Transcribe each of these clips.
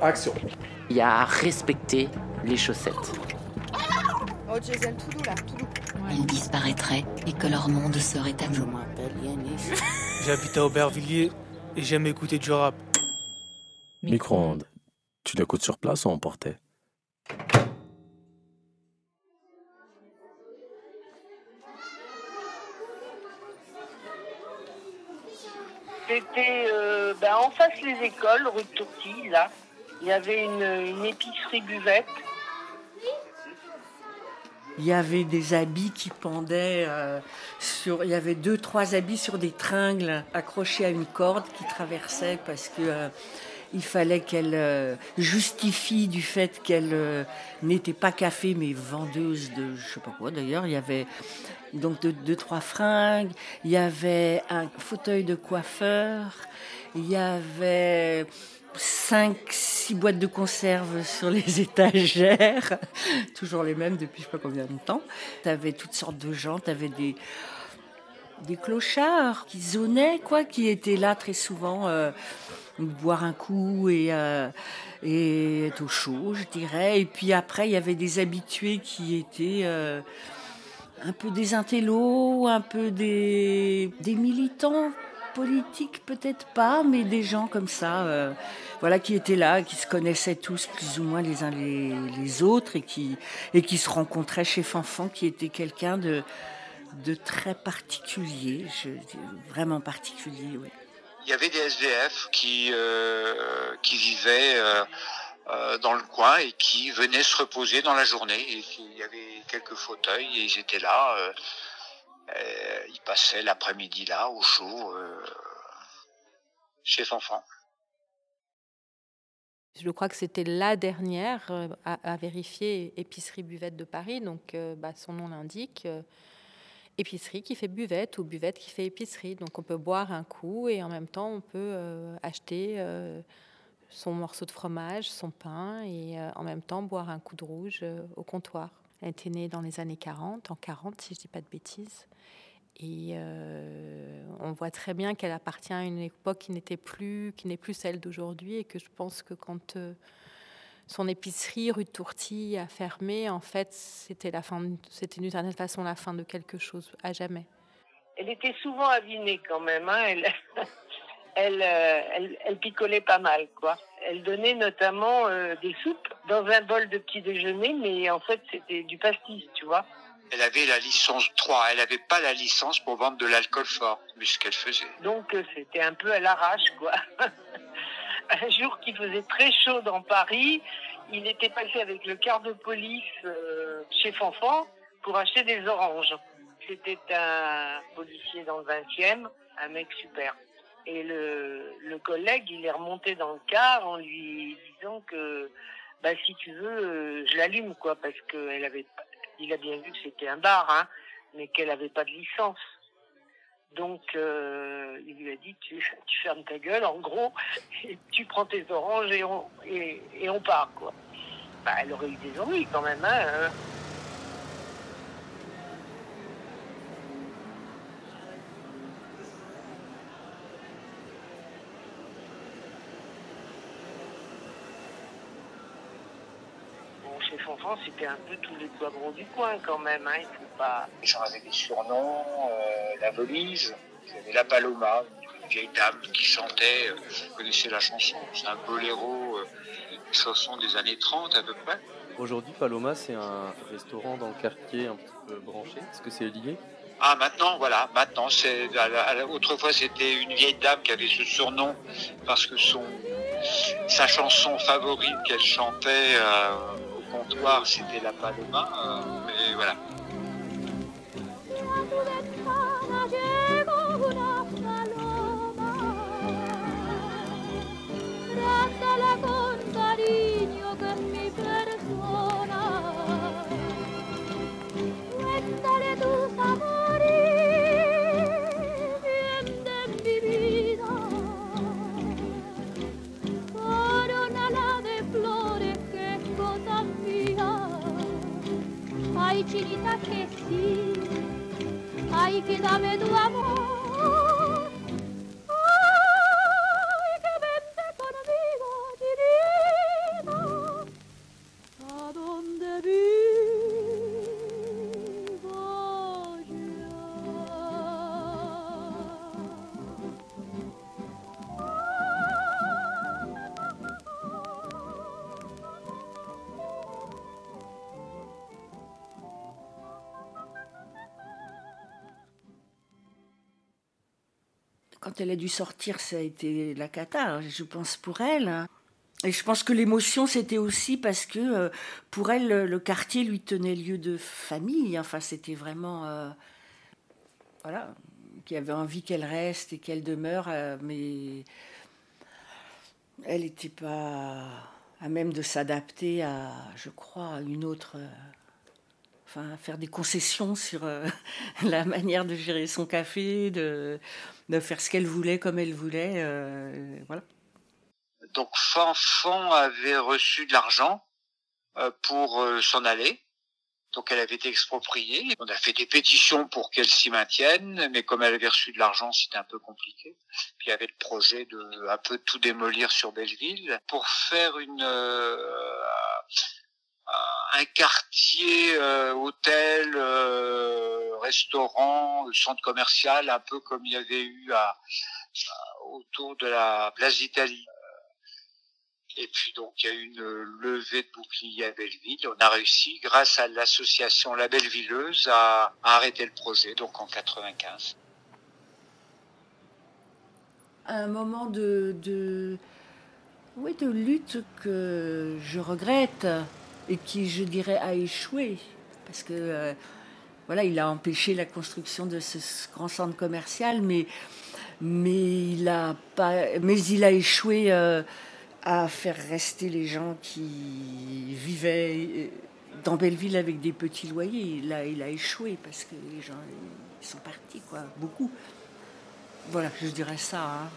Action. Il y a à respecter les chaussettes. Oh, Jason, tout doux là, tout doux. Ils disparaîtraient et que leur monde serait à nous. J'habite à Aubervilliers et j'aime écouter du rap. Micro-ondes. Tu l'écoutes sur place ou emporté C'était euh, ben, en face les écoles, rue de là. Il y avait une, une épicerie buvette. Il y avait des habits qui pendaient euh, sur. Il y avait deux, trois habits sur des tringles accrochés à une corde qui traversait parce que euh, il fallait qu'elle euh, justifie du fait qu'elle euh, n'était pas café mais vendeuse de je sais pas quoi. D'ailleurs, il y avait donc deux, trois fringues. Il y avait un fauteuil de coiffeur. Il y avait cinq, six boîtes de conserve sur les étagères, toujours les mêmes depuis je sais pas combien de temps. Tu avais toutes sortes de gens, tu avais des, des clochards qui zonaient, quoi, qui étaient là très souvent, euh, boire un coup et, euh, et être au chaud, je dirais. Et puis après, il y avait des habitués qui étaient euh, un peu des intellos, un peu des, militants politique peut-être pas, mais des gens comme ça, euh, voilà, qui étaient là, qui se connaissaient tous plus ou moins les uns les, autres et qui et qui se rencontraient chez Fanfan, qui était quelqu'un de de très particulier, vraiment particulier, oui. Il y avait des SDF qui euh, qui vivaient euh, euh, dans le coin et qui venaient se reposer dans la journée. Il y avait quelques fauteuils et ils étaient là. Euh, euh, il passait l'après-midi là, au chaud, chez Fanfan. Je crois que c'était la dernière à, vérifier épicerie buvette de Paris, donc bah, son nom l'indique. Euh, épicerie qui fait buvette ou buvette qui fait épicerie. Donc on peut boire un coup et en même temps on peut euh, acheter son morceau de fromage, son pain et en même temps boire un coup de rouge au comptoir. Elle était née dans les années 40, en 40 si je ne dis pas de bêtises. Et euh, on voit très bien qu'elle appartient à une époque qui n'était plus, qui n'est plus celle d'aujourd'hui, et que je pense que quand euh, son épicerie rue de Tourty a fermé, en fait, c'était la fin, c'était d'une certaine façon la fin de quelque chose à jamais. Elle était souvent avinée quand même. Hein. Elle, elle, euh, elle, elle, picolait pas mal, quoi. Elle donnait notamment euh, des soupes dans un bol de petit déjeuner, mais en fait c'était du pastis, tu vois. Elle avait la licence 3, elle n'avait pas la licence pour vendre de l'alcool fort, mais ce qu'elle faisait. Donc euh, c'était un peu à l'arrache, quoi. un jour qu'il faisait très chaud dans Paris, il était passé avec le quart de police euh, chez Fanfan pour acheter des oranges. C'était un policier dans le 20e, un mec super. Et le, le collègue, il est remonté dans le car en lui disant que bah, si tu veux, euh, je l'allume, quoi, parce qu'elle avait, il a bien vu que c'était un bar, hein, mais qu'elle avait pas de licence. Donc, euh, il lui a dit, tu, tu fermes ta gueule, en gros, et tu prends tes oranges et on, et, on part, quoi. Bah, elle aurait eu des ennuis quand même, hein. Chez Fonfon, c'était un peu tous les poivrons du coin quand même. Hein. Il faut pas... Les gens avaient des surnoms, euh, la Volise, avait la Paloma, une vieille dame qui chantait, euh, vous connaissez la chanson, c'est un boléro, euh, une chanson des années 30 à peu près. Aujourd'hui, Paloma, c'est un restaurant dans le quartier un petit peu branché. Est-ce que c'est lié? Ah, maintenant, voilà, maintenant, c'est, autrefois, c'était une vieille dame qui avait ce surnom parce que son, sa chanson favorite qu'elle chantait euh, comptoir, c'était la Paloma, euh, mais voilà. Ay, chinita, que sí. Ay, que dame tu amor. Quand elle a dû sortir, ça a été la cata, je pense, pour elle. hein. Et je pense que l'émotion, c'était aussi parce que euh, pour elle, le, le quartier lui tenait lieu de famille. Enfin, c'était vraiment. euh, voilà, qui avait envie qu'elle reste et qu'elle demeure, euh, mais elle n'était pas à même de s'adapter à, je crois, à une autre. Faire des concessions sur euh, la manière de gérer son café, de, faire ce qu'elle voulait comme elle voulait. euh, voilà. Donc Fanfan avait reçu de l'argent euh, pour s'en aller. Donc elle avait été expropriée. On a fait des pétitions pour qu'elle s'y maintienne, mais comme elle avait reçu de l'argent, c'était un peu compliqué. Puis il y avait le projet de un peu tout démolir sur Belleville pour faire une un quartier euh, hôtel, euh, restaurant, centre commercial, un peu comme il y avait eu à, autour de la place d'Italie. Et puis donc il y a eu une levée de bouclier à Belleville. On a réussi, grâce à l'association La Bellevilleuse, à, arrêter le projet, donc en 95. un moment de, de lutte que je regrette et qui, je dirais, a échoué. Parce que, euh, voilà, il a empêché la construction de ce, grand centre commercial, mais, mais, il, a pas, mais il a échoué euh, à faire rester les gens qui vivaient euh, dans Belleville avec des petits loyers. Il a, il a échoué parce que les gens sont partis, quoi, beaucoup. Voilà, je dirais ça. hein.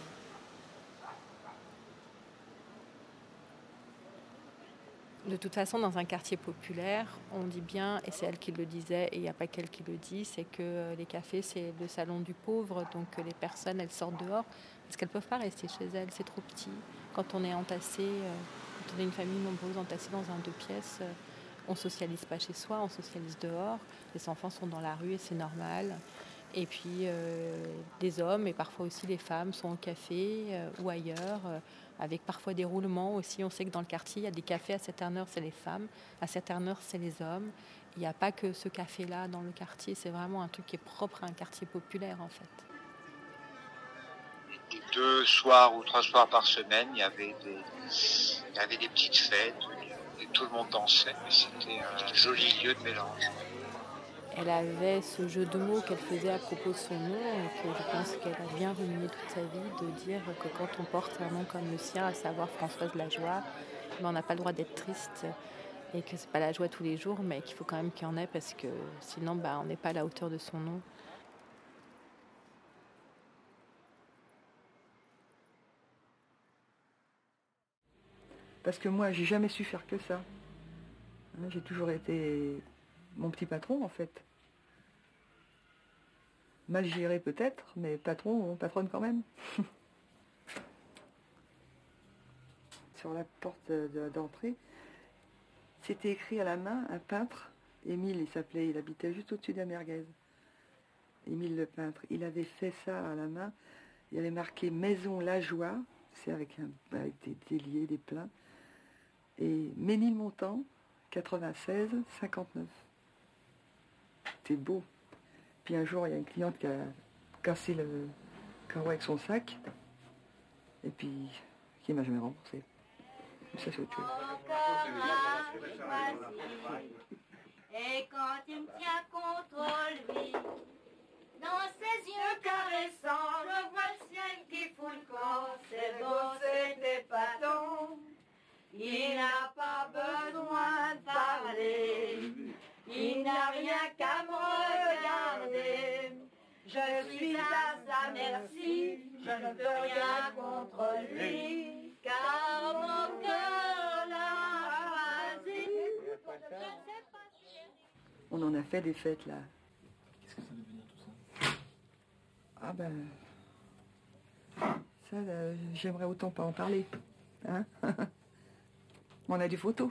De toute façon, dans un quartier populaire, on dit bien, et c'est elle qui le disait, et il n'y a pas qu'elle qui le dit, c'est que euh, les cafés, c'est le salon du pauvre, donc euh, les personnes, elles sortent dehors, parce qu'elles ne peuvent pas rester chez elles, c'est trop petit. Quand on est entassé, euh, quand on est une famille nombreuse entassée dans un deux pièces, on ne socialise pas chez soi, on socialise dehors, les enfants sont dans la rue et c'est normal. Et puis euh, les hommes et parfois aussi les femmes sont au café euh, ou ailleurs, euh, avec parfois des roulements aussi. On sait que dans le quartier, il y a des cafés à cette heure, c'est les femmes, à cette heure, c'est les hommes. Il n'y a pas que ce café-là dans le quartier, c'est vraiment un truc qui est propre à un quartier populaire en fait. Deux soirs ou trois soirs par semaine, il y avait des, des petites fêtes tout le monde dansait. C'était un joli lieu de mélange. Elle avait ce jeu de mots qu'elle faisait à propos de son nom que je pense qu'elle a bien ruminé toute sa vie de dire que quand on porte un nom comme le sien, à savoir Françoise Lajoie, ben on n'a pas le droit d'être triste et que c'est pas la joie tous les jours, mais qu'il faut quand même qu'il y en ait parce que sinon ben, on n'est pas à la hauteur de son nom. Parce que moi, j'ai jamais su faire que ça. J'ai toujours été mon petit patron, en fait. Mal géré peut-être, mais patron, patronne quand même. Sur la porte de- d'entrée, c'était écrit à la main un peintre. Émile, il s'appelait, il habitait juste au-dessus de la merguez. Émile le peintre. Il avait fait ça à la main. Il avait marqué Maison La Joie. C'est avec des déliés, des pleins. Et Ménilmontant, 96, 59. C'était beau. Puis un jour, il y a une cliente qui a cassé le carreau avec son sac. Et puis, qui m'a jamais remboursé. Mais ça, c'est autre chose. Et quand il me tient contre lui, dans ses yeux caressants, je vois le ciel qui fout le camp. C'est beau, c'est épatant. Il n'a pas besoin de parler. Il n'a rien qu'à me regarder. Je suis à sa merci. Je ne peux rien contre lui. Car mon cœur l'a choisi. Je ne sais pas si On en a fait des fêtes là. Ah ben. Ça, là, j'aimerais autant pas en parler. Hein On a des photos.